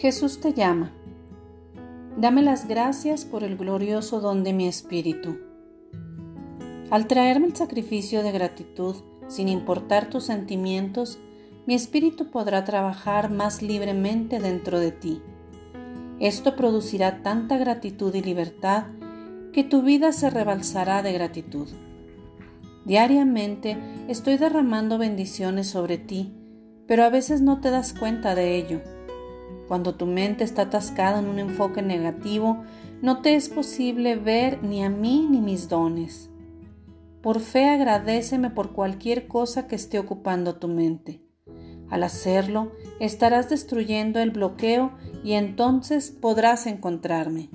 Jesús te llama. Dame las gracias por el glorioso don de mi espíritu. Al traerme el sacrificio de gratitud, sin importar tus sentimientos, mi espíritu podrá trabajar más libremente dentro de ti. Esto producirá tanta gratitud y libertad que tu vida se rebalsará de gratitud. Diariamente estoy derramando bendiciones sobre ti, pero a veces no te das cuenta de ello. Cuando tu mente está atascada en un enfoque negativo, no te es posible ver ni a mí ni mis dones. Por fe agradeceme por cualquier cosa que esté ocupando tu mente. Al hacerlo, estarás destruyendo el bloqueo y entonces podrás encontrarme.